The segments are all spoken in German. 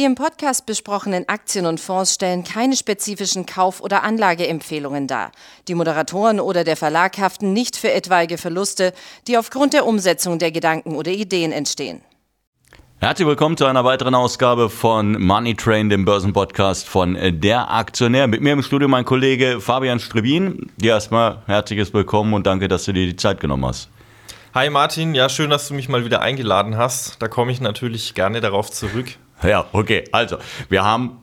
Die im Podcast besprochenen Aktien und Fonds stellen keine spezifischen Kauf- oder Anlageempfehlungen dar. Die Moderatoren oder der Verlag haften nicht für etwaige Verluste, die aufgrund der Umsetzung der Gedanken oder Ideen entstehen. Herzlich willkommen zu einer weiteren Ausgabe von Money Train, dem Börsenpodcast von Der Aktionär. Mit mir im Studio mein Kollege Fabian Strebin. Dir erstmal herzliches Willkommen und danke, dass du dir die Zeit genommen hast. Hi Martin, ja schön, dass du mich mal wieder eingeladen hast. Da komme ich natürlich gerne darauf zurück. Ja, okay. Also, wir haben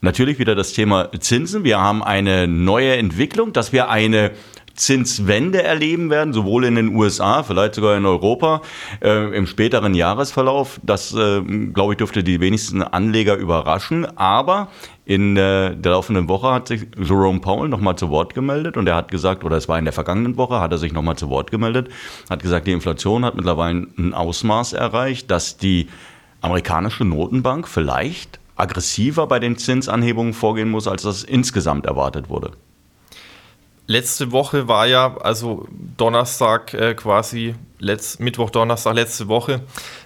natürlich wieder das Thema Zinsen. Wir haben eine neue Entwicklung, dass wir eine Zinswende erleben werden, sowohl in den USA, vielleicht sogar in Europa äh, im späteren Jahresverlauf. Das, äh, glaube ich, dürfte die wenigsten Anleger überraschen. Aber in äh, der laufenden Woche hat sich Jerome Powell nochmal zu Wort gemeldet und er hat gesagt, oder es war in der vergangenen Woche, hat er sich nochmal zu Wort gemeldet, hat gesagt, die Inflation hat mittlerweile ein Ausmaß erreicht, dass die amerikanische Notenbank vielleicht aggressiver bei den Zinsanhebungen vorgehen muss, als das insgesamt erwartet wurde. Letzte Woche war ja, also Donnerstag äh, quasi, letzt, Mittwoch, Donnerstag, letzte Woche,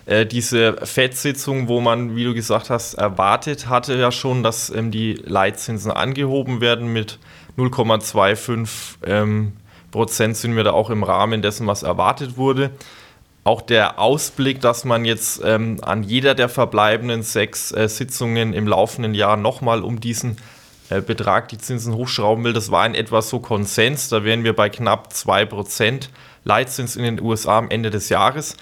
äh, diese FED-Sitzung, wo man, wie du gesagt hast, erwartet hatte ja schon, dass ähm, die Leitzinsen angehoben werden mit 0,25 ähm, Prozent sind wir da auch im Rahmen dessen, was erwartet wurde auch der Ausblick, dass man jetzt ähm, an jeder der verbleibenden sechs äh, Sitzungen im laufenden Jahr nochmal um diesen äh, Betrag die Zinsen hochschrauben will, das war in etwa so Konsens. Da wären wir bei knapp 2% Leitzins in den USA am Ende des Jahres.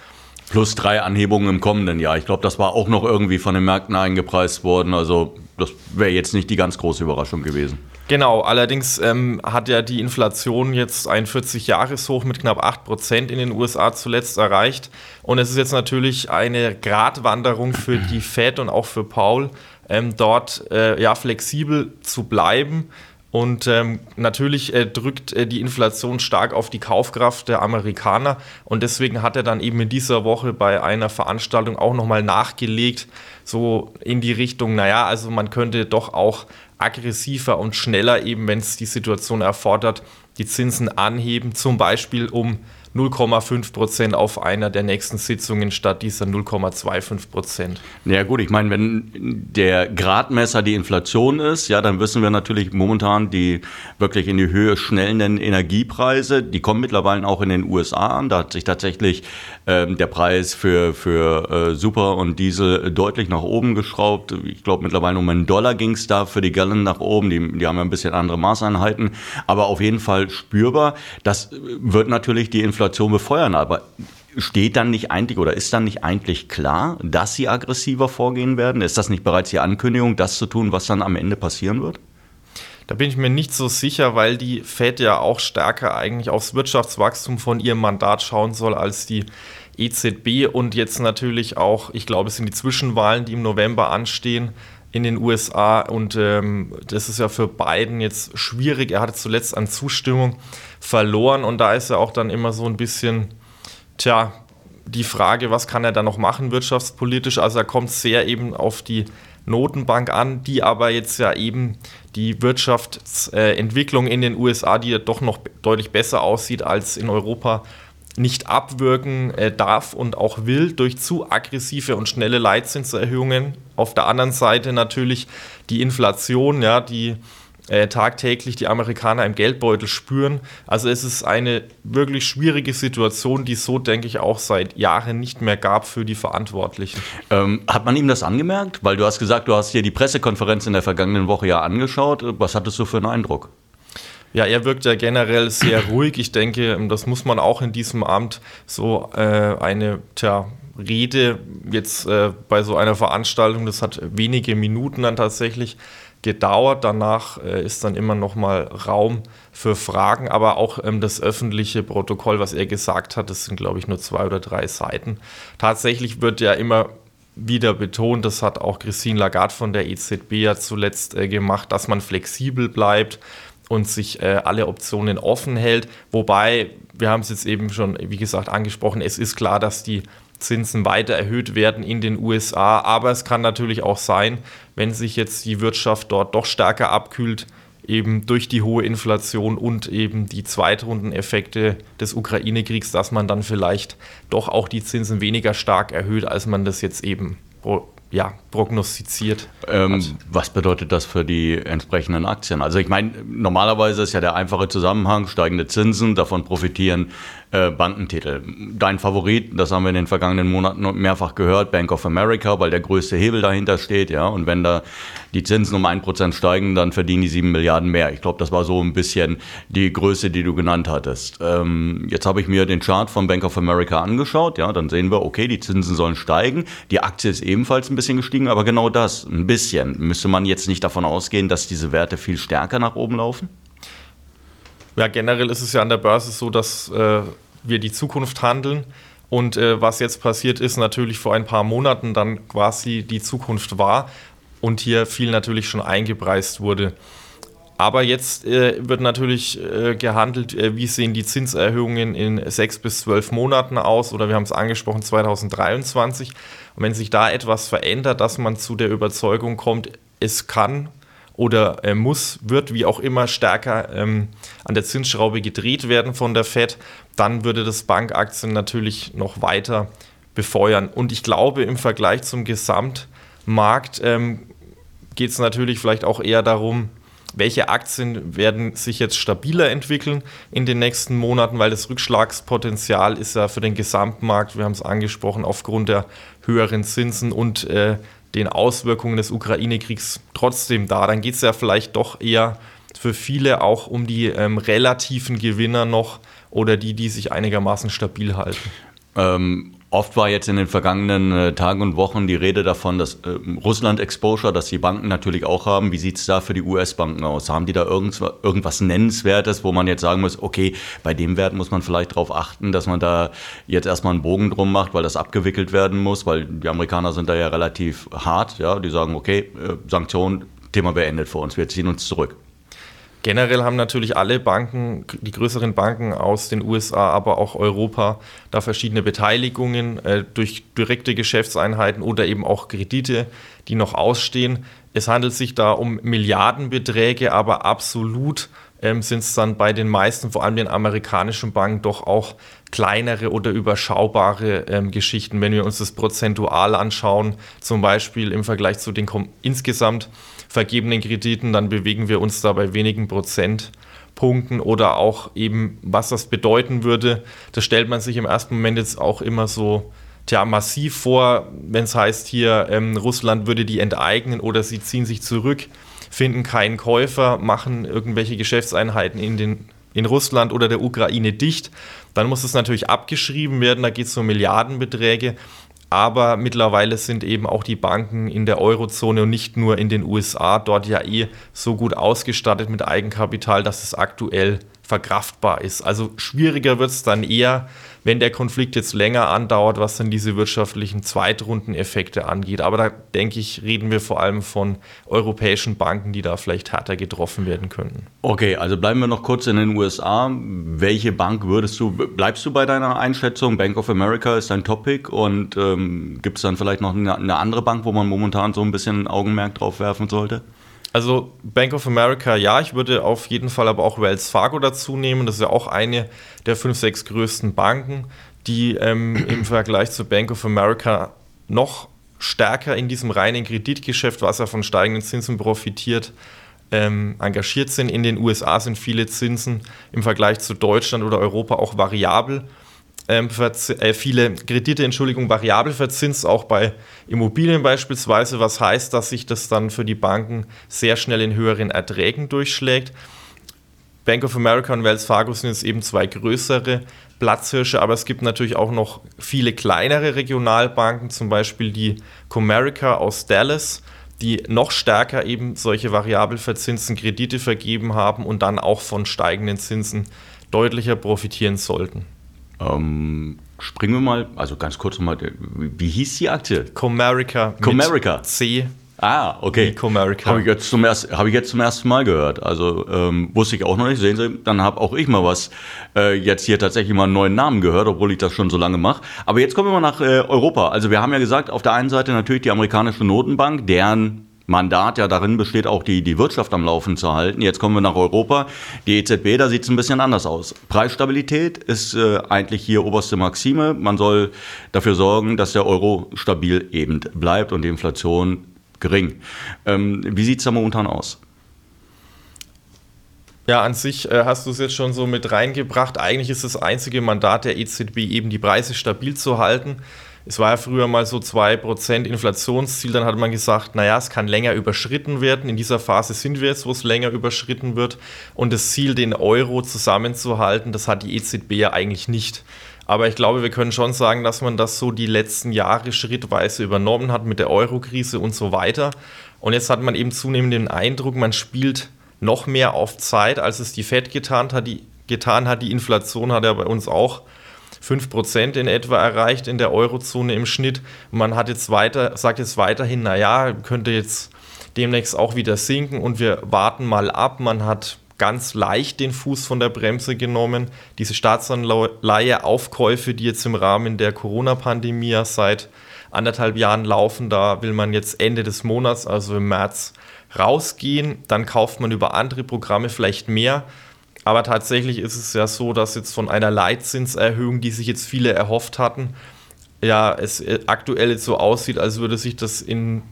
Plus drei Anhebungen im kommenden Jahr. Ich glaube, das war auch noch irgendwie von den Märkten eingepreist worden. Also das wäre jetzt nicht die ganz große Überraschung gewesen. Genau, allerdings ähm, hat ja die Inflation jetzt ein 40-Jahres-Hoch mit knapp 8% in den USA zuletzt erreicht. Und es ist jetzt natürlich eine Gratwanderung für die Fed und auch für Paul, ähm, dort äh, ja, flexibel zu bleiben. Und ähm, natürlich äh, drückt äh, die Inflation stark auf die Kaufkraft der Amerikaner. Und deswegen hat er dann eben in dieser Woche bei einer Veranstaltung auch nochmal nachgelegt, so in die Richtung, naja, also man könnte doch auch aggressiver und schneller, eben wenn es die Situation erfordert, die Zinsen anheben, zum Beispiel um 0,5 Prozent auf einer der nächsten Sitzungen statt dieser 0,25 Prozent. Ja gut, ich meine, wenn der Gradmesser die Inflation ist, ja, dann wissen wir natürlich momentan die wirklich in die Höhe schnellenden Energiepreise, die kommen mittlerweile auch in den USA an. Da hat sich tatsächlich ähm, der Preis für, für äh, Super und Diesel deutlich nach oben geschraubt. Ich glaube, mittlerweile um einen Dollar ging es da für die Gallon nach oben. Die, die haben ja ein bisschen andere Maßeinheiten, aber auf jeden Fall spürbar. Das wird natürlich die Inflation Inflation befeuern. Aber steht dann nicht eigentlich oder ist dann nicht eigentlich klar, dass sie aggressiver vorgehen werden? Ist das nicht bereits die Ankündigung, das zu tun, was dann am Ende passieren wird? Da bin ich mir nicht so sicher, weil die Fed ja auch stärker eigentlich aufs Wirtschaftswachstum von ihrem Mandat schauen soll als die EZB und jetzt natürlich auch, ich glaube, es sind die Zwischenwahlen, die im November anstehen in den USA und ähm, das ist ja für Biden jetzt schwierig. Er hatte zuletzt an Zustimmung verloren und da ist ja auch dann immer so ein bisschen, tja, die Frage, was kann er da noch machen wirtschaftspolitisch? Also er kommt sehr eben auf die Notenbank an, die aber jetzt ja eben die Wirtschaftsentwicklung in den USA, die ja doch noch deutlich besser aussieht als in Europa, nicht abwirken äh, darf und auch will durch zu aggressive und schnelle Leitzinserhöhungen. Auf der anderen Seite natürlich die Inflation, ja, die äh, tagtäglich die Amerikaner im Geldbeutel spüren. Also es ist eine wirklich schwierige Situation, die es so, denke ich, auch seit Jahren nicht mehr gab für die Verantwortlichen. Ähm, hat man ihm das angemerkt? Weil du hast gesagt, du hast dir die Pressekonferenz in der vergangenen Woche ja angeschaut. Was hattest du für einen Eindruck? Ja, er wirkt ja generell sehr ruhig. Ich denke, das muss man auch in diesem Amt so äh, eine tja, Rede jetzt äh, bei so einer Veranstaltung, das hat wenige Minuten dann tatsächlich gedauert. Danach äh, ist dann immer noch mal Raum für Fragen, aber auch ähm, das öffentliche Protokoll, was er gesagt hat, das sind glaube ich nur zwei oder drei Seiten. Tatsächlich wird ja immer wieder betont, das hat auch Christine Lagarde von der EZB ja zuletzt äh, gemacht, dass man flexibel bleibt, und sich äh, alle Optionen offen hält. Wobei, wir haben es jetzt eben schon, wie gesagt, angesprochen, es ist klar, dass die Zinsen weiter erhöht werden in den USA. Aber es kann natürlich auch sein, wenn sich jetzt die Wirtschaft dort doch stärker abkühlt, eben durch die hohe Inflation und eben die Zweitrundeneffekte des Ukraine-Kriegs, dass man dann vielleicht doch auch die Zinsen weniger stark erhöht, als man das jetzt eben ja, prognostiziert. Ähm, was bedeutet das für die entsprechenden Aktien? Also ich meine, normalerweise ist ja der einfache Zusammenhang, steigende Zinsen, davon profitieren äh, Bankentitel. Dein Favorit, das haben wir in den vergangenen Monaten mehrfach gehört, Bank of America, weil der größte Hebel dahinter steht. Ja? Und wenn da die Zinsen um 1% steigen, dann verdienen die 7 Milliarden mehr. Ich glaube, das war so ein bisschen die Größe, die du genannt hattest. Ähm, jetzt habe ich mir den Chart von Bank of America angeschaut. Ja, dann sehen wir, okay, die Zinsen sollen steigen. Die Aktie ist ebenfalls ein bisschen gestiegen, aber genau das, ein bisschen. Müsste man jetzt nicht davon ausgehen, dass diese Werte viel stärker nach oben laufen? Ja, generell ist es ja an der Börse so, dass äh, wir die Zukunft handeln. Und äh, was jetzt passiert ist, natürlich vor ein paar Monaten dann quasi die Zukunft war und hier viel natürlich schon eingepreist wurde. Aber jetzt äh, wird natürlich äh, gehandelt, äh, wie sehen die Zinserhöhungen in sechs bis zwölf Monaten aus oder wir haben es angesprochen 2023. Und wenn sich da etwas verändert, dass man zu der Überzeugung kommt, es kann oder äh, muss, wird wie auch immer stärker ähm, an der Zinsschraube gedreht werden von der Fed, dann würde das Bankaktien natürlich noch weiter befeuern. Und ich glaube, im Vergleich zum Gesamtmarkt ähm, geht es natürlich vielleicht auch eher darum, welche Aktien werden sich jetzt stabiler entwickeln in den nächsten Monaten, weil das Rückschlagspotenzial ist ja für den Gesamtmarkt, wir haben es angesprochen, aufgrund der höheren Zinsen und äh, den Auswirkungen des Ukraine-Kriegs trotzdem da. Dann geht es ja vielleicht doch eher für viele auch um die ähm, relativen Gewinner noch oder die, die sich einigermaßen stabil halten. Ähm, Oft war jetzt in den vergangenen äh, Tagen und Wochen die Rede davon, dass äh, Russland-Exposure, das die Banken natürlich auch haben. Wie sieht es da für die US-Banken aus? Haben die da irgendwas, irgendwas Nennenswertes, wo man jetzt sagen muss, okay, bei dem Wert muss man vielleicht darauf achten, dass man da jetzt erstmal einen Bogen drum macht, weil das abgewickelt werden muss, weil die Amerikaner sind da ja relativ hart. Ja? Die sagen, okay, äh, Sanktionen, Thema beendet für uns, wir ziehen uns zurück. Generell haben natürlich alle Banken, die größeren Banken aus den USA, aber auch Europa, da verschiedene Beteiligungen äh, durch direkte Geschäftseinheiten oder eben auch Kredite, die noch ausstehen. Es handelt sich da um Milliardenbeträge, aber absolut ähm, sind es dann bei den meisten, vor allem den amerikanischen Banken, doch auch kleinere oder überschaubare ähm, Geschichten. Wenn wir uns das prozentual anschauen, zum Beispiel im Vergleich zu den insgesamt vergebenen Krediten, dann bewegen wir uns da bei wenigen Prozentpunkten oder auch eben, was das bedeuten würde. Das stellt man sich im ersten Moment jetzt auch immer so tja, massiv vor, wenn es heißt hier, ähm, Russland würde die enteignen oder sie ziehen sich zurück, finden keinen Käufer, machen irgendwelche Geschäftseinheiten in, den, in Russland oder der Ukraine dicht. Dann muss es natürlich abgeschrieben werden, da geht es um Milliardenbeträge. Aber mittlerweile sind eben auch die Banken in der Eurozone und nicht nur in den USA dort ja eh so gut ausgestattet mit Eigenkapital, dass es aktuell verkraftbar ist. Also schwieriger wird es dann eher, wenn der Konflikt jetzt länger andauert, was dann diese wirtschaftlichen Zweitrundeneffekte angeht. Aber da denke ich, reden wir vor allem von europäischen Banken, die da vielleicht härter getroffen werden könnten. Okay, also bleiben wir noch kurz in den USA. Welche Bank würdest du, bleibst du bei deiner Einschätzung? Bank of America ist dein Topic und ähm, gibt es dann vielleicht noch eine, eine andere Bank, wo man momentan so ein bisschen Augenmerk drauf werfen sollte? Also Bank of America, ja, ich würde auf jeden Fall aber auch Wells Fargo dazu nehmen. Das ist ja auch eine der fünf, sechs größten Banken, die ähm, im Vergleich zu Bank of America noch stärker in diesem reinen Kreditgeschäft, was ja von steigenden Zinsen profitiert, ähm, engagiert sind. In den USA sind viele Zinsen im Vergleich zu Deutschland oder Europa auch variabel ähm, äh, viele Kredite, Entschuldigung, variabel verzinst, auch bei Immobilien beispielsweise, was heißt, dass sich das dann für die Banken sehr schnell in höheren Erträgen durchschlägt. Bank of America und Wells Fargo sind jetzt eben zwei größere Platzhirsche, aber es gibt natürlich auch noch viele kleinere Regionalbanken, zum Beispiel die Comerica aus Dallas, die noch stärker eben solche variabel verzinsten Kredite vergeben haben und dann auch von steigenden Zinsen deutlicher profitieren sollten. Ähm, springen wir mal, also ganz kurz nochmal, wie hieß die Aktie? Comerica. Comerica. C. Ah, okay. Comerica. Habe ich, jetzt zum hab ich jetzt zum ersten Mal gehört. Also ähm, wusste ich auch noch nicht. Sehen Sie, dann habe auch ich mal was äh, jetzt hier tatsächlich mal einen neuen Namen gehört, obwohl ich das schon so lange mache. Aber jetzt kommen wir mal nach äh, Europa. Also wir haben ja gesagt, auf der einen Seite natürlich die amerikanische Notenbank, deren Mandat ja darin besteht, auch die, die Wirtschaft am Laufen zu halten. Jetzt kommen wir nach Europa. Die EZB, da sieht es ein bisschen anders aus. Preisstabilität ist äh, eigentlich hier oberste Maxime. Man soll dafür sorgen, dass der Euro stabil eben bleibt und die Inflation gering. Ähm, wie sieht es da momentan aus? Ja, an sich äh, hast du es jetzt schon so mit reingebracht. Eigentlich ist das einzige Mandat der EZB eben die Preise stabil zu halten. Es war ja früher mal so 2% Inflationsziel, dann hat man gesagt, naja, es kann länger überschritten werden. In dieser Phase sind wir jetzt, wo es länger überschritten wird. Und das Ziel, den Euro zusammenzuhalten, das hat die EZB ja eigentlich nicht. Aber ich glaube, wir können schon sagen, dass man das so die letzten Jahre schrittweise übernommen hat mit der Euro-Krise und so weiter. Und jetzt hat man eben zunehmend den Eindruck, man spielt noch mehr auf Zeit, als es die Fed getan hat. Die, getan hat. die Inflation hat ja bei uns auch 5% in etwa erreicht in der Eurozone im Schnitt. Man hat jetzt weiter, sagt jetzt weiterhin, naja, könnte jetzt demnächst auch wieder sinken und wir warten mal ab. Man hat ganz leicht den Fuß von der Bremse genommen. Diese Staatsanleihe-Aufkäufe, die jetzt im Rahmen der Corona-Pandemie seit anderthalb Jahren laufen, da will man jetzt Ende des Monats, also im März, rausgehen. Dann kauft man über andere Programme vielleicht mehr. Aber tatsächlich ist es ja so, dass jetzt von einer Leitzinserhöhung, die sich jetzt viele erhofft hatten, ja, es äh, aktuell jetzt so aussieht, als würde sich das in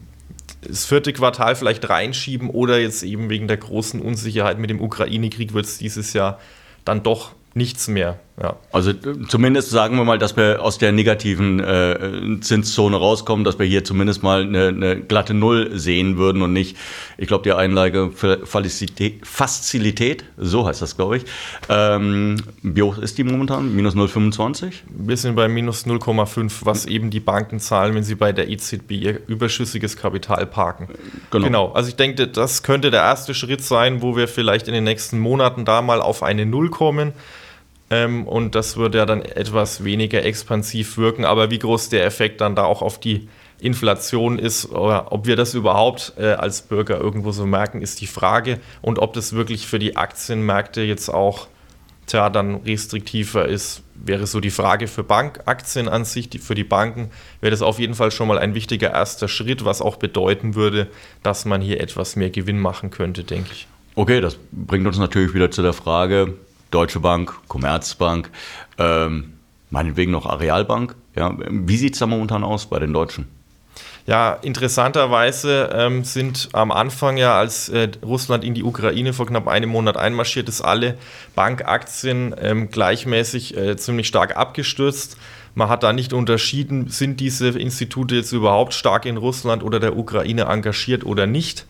das vierte Quartal vielleicht reinschieben oder jetzt eben wegen der großen Unsicherheit mit dem Ukraine-Krieg wird es dieses Jahr dann doch nichts mehr. Ja. Also zumindest sagen wir mal, dass wir aus der negativen äh, Zinszone rauskommen, dass wir hier zumindest mal eine, eine glatte Null sehen würden und nicht, ich glaube, die Einlage für Fazilität, so heißt das, glaube ich. Ähm, wie hoch ist die momentan? Minus 0,25? Wir sind bei minus 0,5, was eben die Banken zahlen, wenn sie bei der EZB ihr überschüssiges Kapital parken. Genau. genau. Also ich denke, das könnte der erste Schritt sein, wo wir vielleicht in den nächsten Monaten da mal auf eine Null kommen. Ähm, und das würde ja dann etwas weniger expansiv wirken. Aber wie groß der Effekt dann da auch auf die Inflation ist, oder ob wir das überhaupt äh, als Bürger irgendwo so merken, ist die Frage. Und ob das wirklich für die Aktienmärkte jetzt auch tja, dann restriktiver ist, wäre so die Frage für Bankaktien an sich. Die, für die Banken wäre das auf jeden Fall schon mal ein wichtiger erster Schritt, was auch bedeuten würde, dass man hier etwas mehr Gewinn machen könnte, denke ich. Okay, das bringt uns natürlich wieder zu der Frage, Deutsche Bank, Commerzbank, ähm, meinetwegen noch Arealbank. Ja. Wie sieht es da momentan aus bei den Deutschen? Ja, interessanterweise ähm, sind am Anfang ja, als äh, Russland in die Ukraine vor knapp einem Monat einmarschiert ist, alle Bankaktien ähm, gleichmäßig äh, ziemlich stark abgestürzt. Man hat da nicht unterschieden, sind diese Institute jetzt überhaupt stark in Russland oder der Ukraine engagiert oder nicht.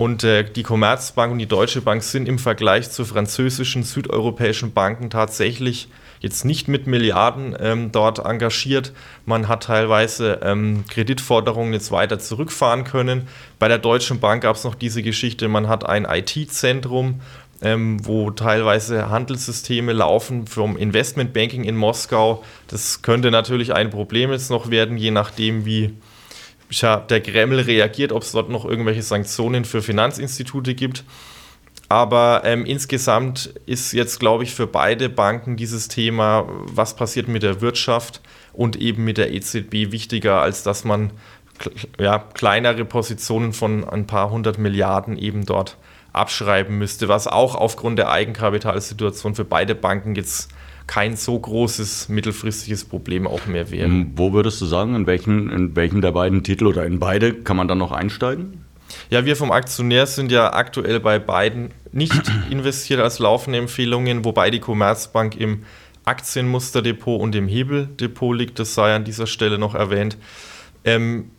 Und äh, die Commerzbank und die Deutsche Bank sind im Vergleich zu französischen, südeuropäischen Banken tatsächlich jetzt nicht mit Milliarden ähm, dort engagiert. Man hat teilweise ähm, Kreditforderungen jetzt weiter zurückfahren können. Bei der Deutschen Bank gab es noch diese Geschichte, man hat ein IT-Zentrum, ähm, wo teilweise Handelssysteme laufen vom Investmentbanking in Moskau. Das könnte natürlich ein Problem jetzt noch werden, je nachdem, wie der Kreml reagiert, ob es dort noch irgendwelche Sanktionen für Finanzinstitute gibt. Aber ähm, insgesamt ist jetzt, glaube ich, für beide Banken dieses Thema, was passiert mit der Wirtschaft und eben mit der EZB wichtiger, als dass man ja, kleinere Positionen von ein paar hundert Milliarden eben dort abschreiben müsste, was auch aufgrund der Eigenkapitalsituation für beide Banken jetzt kein so großes mittelfristiges Problem auch mehr wäre. Ähm, wo würdest du sagen, in welchen, in welchen der beiden Titel oder in beide kann man dann noch einsteigen? Ja, wir vom Aktionär sind ja aktuell bei beiden nicht investiert als laufende Empfehlungen, wobei die Commerzbank im Aktienmusterdepot und im Hebeldepot liegt. Das sei an dieser Stelle noch erwähnt. Ähm,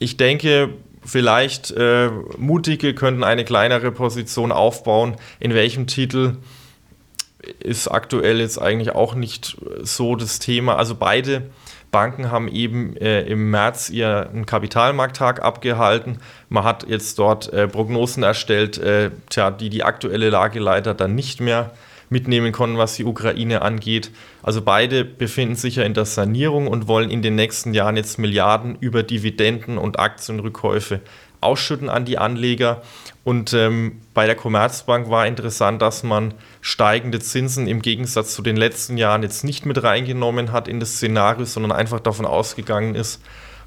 ich denke, vielleicht äh, Mutige könnten eine kleinere Position aufbauen. In welchem Titel ist aktuell jetzt eigentlich auch nicht so das Thema. Also beide Banken haben eben äh, im März ihren Kapitalmarkttag abgehalten. Man hat jetzt dort äh, Prognosen erstellt, äh, tja, die die aktuelle Lage leider dann nicht mehr mitnehmen konnten, was die Ukraine angeht. Also beide befinden sich ja in der Sanierung und wollen in den nächsten Jahren jetzt Milliarden über Dividenden und Aktienrückkäufe ausschütten an die Anleger. Und ähm, bei der Commerzbank war interessant, dass man steigende Zinsen im Gegensatz zu den letzten Jahren jetzt nicht mit reingenommen hat in das Szenario, sondern einfach davon ausgegangen ist,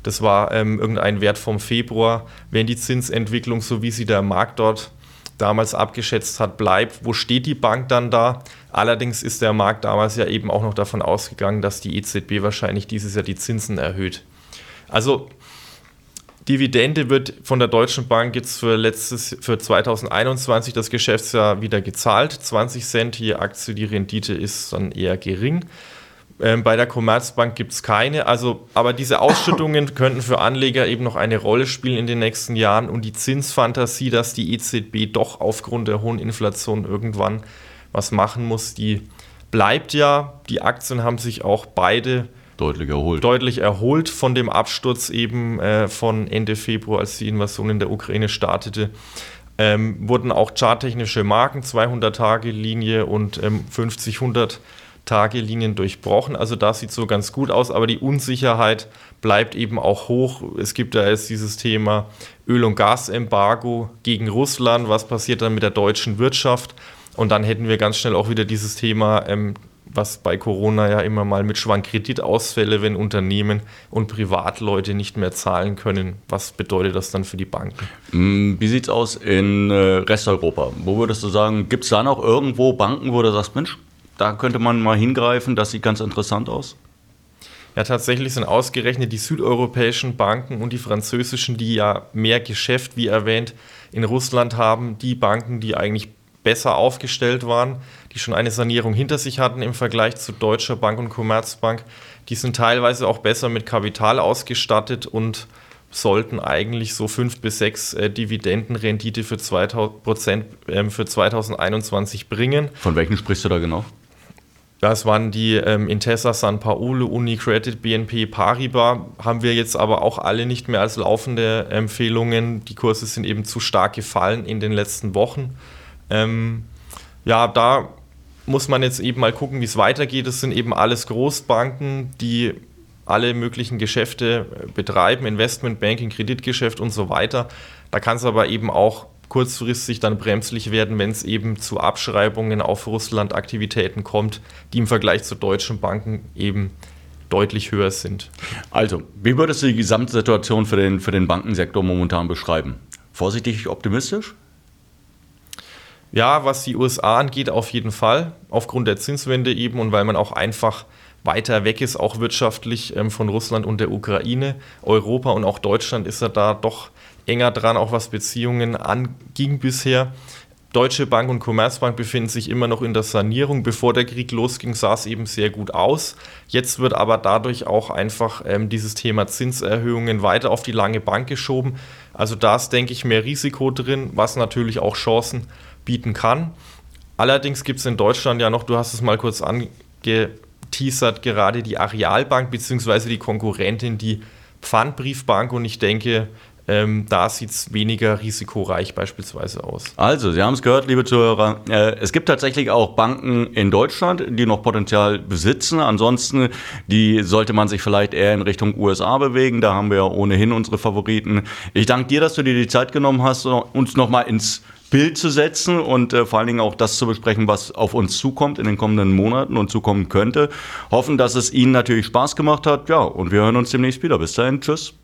Das war ähm, irgendein Wert vom Februar. Wenn die Zinsentwicklung, so wie sie der Markt dort damals abgeschätzt hat, bleibt, wo steht die Bank dann da? Allerdings ist der Markt damals ja eben auch noch davon ausgegangen, dass die EZB wahrscheinlich dieses Jahr die Zinsen erhöht. Also Dividende wird von der Deutschen Bank jetzt für, letztes, für 2021 das Geschäftsjahr wieder gezahlt. 20 Cent je Aktie, die Rendite ist dann eher gering. Ähm, bei der Commerzbank gibt es keine. Also, aber diese Ausschüttungen könnten für Anleger eben noch eine Rolle spielen in den nächsten Jahren und die Zinsfantasie, dass die EZB doch aufgrund der hohen Inflation irgendwann was machen muss, die bleibt ja. Die Aktien haben sich auch beide deutlich erholt. Deutlich erholt von dem Absturz eben äh, von Ende Februar, als die Invasion in der Ukraine startete. Ähm, wurden auch charttechnische Marken, 200-Tage-Linie und ähm, 50-100 Tage-Linien durchbrochen. Also das sieht so ganz gut aus, aber die Unsicherheit bleibt eben auch hoch. Es gibt da jetzt dieses Thema Öl- und Gasembargo gegen Russland. Was passiert dann mit der deutschen Wirtschaft? Und dann hätten wir ganz schnell auch wieder dieses Thema, ähm, was bei Corona ja immer mal mit Schwankkreditausfälle, wenn Unternehmen und Privatleute nicht mehr zahlen können. Was bedeutet das dann für die Banken? Mm, wie sieht es aus in äh, Resteuropa? Wo würdest du sagen, gibt es da noch irgendwo Banken, wo du sagst, Mensch, da könnte man mal hingreifen, das sieht ganz interessant aus? Ja, tatsächlich sind ausgerechnet die südeuropäischen Banken und die französischen, die ja mehr Geschäft, wie erwähnt, in Russland haben, die Banken, die eigentlich besser aufgestellt waren, die schon eine Sanierung hinter sich hatten im Vergleich zu Deutscher Bank und Commerzbank. Die sind teilweise auch besser mit Kapital ausgestattet und sollten eigentlich so 5 bis 6 äh, Dividendenrendite für, 2000, Prozent, äh, für 2021 bringen. Von welchen sprichst du da genau? Das waren die ähm, Intesa San Paolo, UniCredit, BNP Paribas. Haben wir jetzt aber auch alle nicht mehr als laufende Empfehlungen. Die Kurse sind eben zu stark gefallen in den letzten Wochen. Ähm, ja, da muss man jetzt eben mal gucken, wie es weitergeht. Es sind eben alles Großbanken, die alle möglichen Geschäfte äh, betreiben, Investmentbanking, Kreditgeschäft und so weiter. Da kann es aber eben auch kurzfristig dann bremslich werden, wenn es eben zu Abschreibungen auf Russland-Aktivitäten kommt, die im Vergleich zu deutschen Banken eben deutlich höher sind. Also, wie würdest du die Gesamtsituation für den, für den Bankensektor momentan beschreiben? Vorsichtig optimistisch? Ja, was die USA angeht, auf jeden Fall. Aufgrund der Zinswende eben und weil man auch einfach weiter weg ist, auch wirtschaftlich ähm, von Russland und der Ukraine. Europa und auch Deutschland ist ja da doch enger dran, auch was Beziehungen anging bisher. Deutsche Bank und Commerzbank befinden sich immer noch in der Sanierung. Bevor der Krieg losging, sah es eben sehr gut aus. Jetzt wird aber dadurch auch einfach ähm, dieses Thema Zinserhöhungen weiter auf die lange Bank geschoben. Also da ist, denke ich, mehr Risiko drin, was natürlich auch Chancen bieten kann. Allerdings gibt es in Deutschland ja noch, du hast es mal kurz angeteasert, gerade die Arealbank bzw. die Konkurrentin, die Pfandbriefbank. Und ich denke, ähm, da sieht es weniger risikoreich beispielsweise aus. Also, Sie haben es gehört, liebe Zuhörer. Äh, es gibt tatsächlich auch Banken in Deutschland, die noch Potenzial besitzen. Ansonsten, die sollte man sich vielleicht eher in Richtung USA bewegen. Da haben wir ja ohnehin unsere Favoriten. Ich danke dir, dass du dir die Zeit genommen hast, uns nochmal ins Bild zu setzen und äh, vor allen Dingen auch das zu besprechen, was auf uns zukommt in den kommenden Monaten und zukommen könnte. Hoffen, dass es Ihnen natürlich Spaß gemacht hat. Ja, und wir hören uns demnächst wieder. Bis dahin, tschüss.